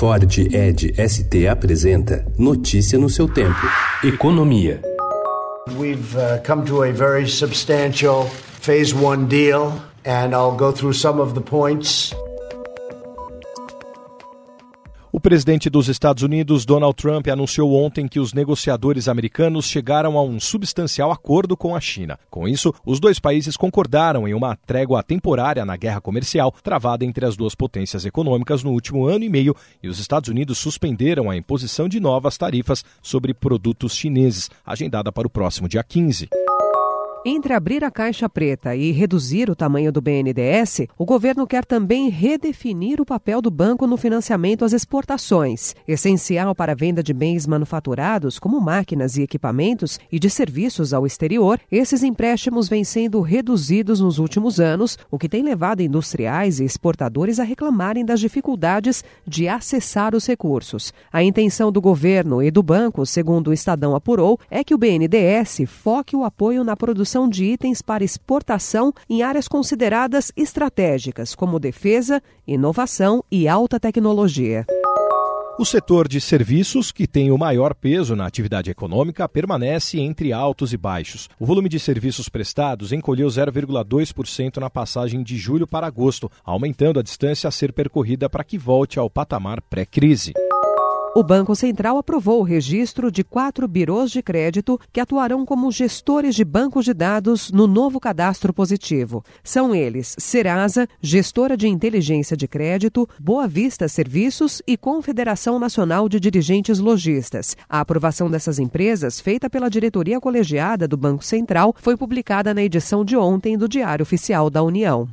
Ford Ed ST apresenta Notícia no seu tempo. Economia. We've uh, come to a very substantial phase one deal, and I'll go through some of the points. O presidente dos Estados Unidos, Donald Trump, anunciou ontem que os negociadores americanos chegaram a um substancial acordo com a China. Com isso, os dois países concordaram em uma trégua temporária na guerra comercial travada entre as duas potências econômicas no último ano e meio, e os Estados Unidos suspenderam a imposição de novas tarifas sobre produtos chineses, agendada para o próximo dia 15. Entre abrir a caixa preta e reduzir o tamanho do BNDES, o governo quer também redefinir o papel do banco no financiamento às exportações, essencial para a venda de bens manufaturados, como máquinas e equipamentos, e de serviços ao exterior. Esses empréstimos vêm sendo reduzidos nos últimos anos, o que tem levado industriais e exportadores a reclamarem das dificuldades de acessar os recursos. A intenção do governo e do banco, segundo o Estadão apurou, é que o BNDES foque o apoio na produção produção de itens para exportação em áreas consideradas estratégicas, como defesa, inovação e alta tecnologia. O setor de serviços, que tem o maior peso na atividade econômica, permanece entre altos e baixos. O volume de serviços prestados encolheu 0,2% na passagem de julho para agosto, aumentando a distância a ser percorrida para que volte ao patamar pré-crise. O Banco Central aprovou o registro de quatro birôs de crédito que atuarão como gestores de bancos de dados no novo cadastro positivo. São eles Serasa, gestora de inteligência de crédito, Boa Vista Serviços e Confederação Nacional de Dirigentes Logistas. A aprovação dessas empresas, feita pela diretoria colegiada do Banco Central, foi publicada na edição de ontem do Diário Oficial da União.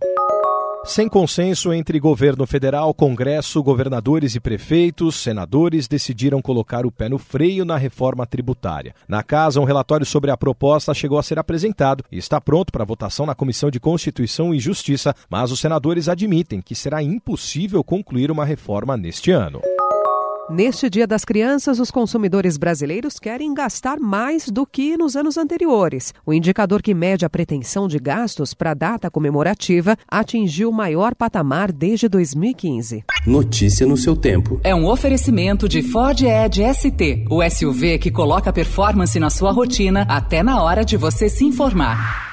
Sem consenso entre governo federal, Congresso, governadores e prefeitos, senadores decidiram colocar o pé no freio na reforma tributária. Na casa, um relatório sobre a proposta chegou a ser apresentado e está pronto para votação na Comissão de Constituição e Justiça, mas os senadores admitem que será impossível concluir uma reforma neste ano. Neste Dia das Crianças, os consumidores brasileiros querem gastar mais do que nos anos anteriores. O indicador que mede a pretensão de gastos para a data comemorativa atingiu o maior patamar desde 2015. Notícia no seu tempo. É um oferecimento de Ford Edge ST, o SUV que coloca performance na sua rotina até na hora de você se informar.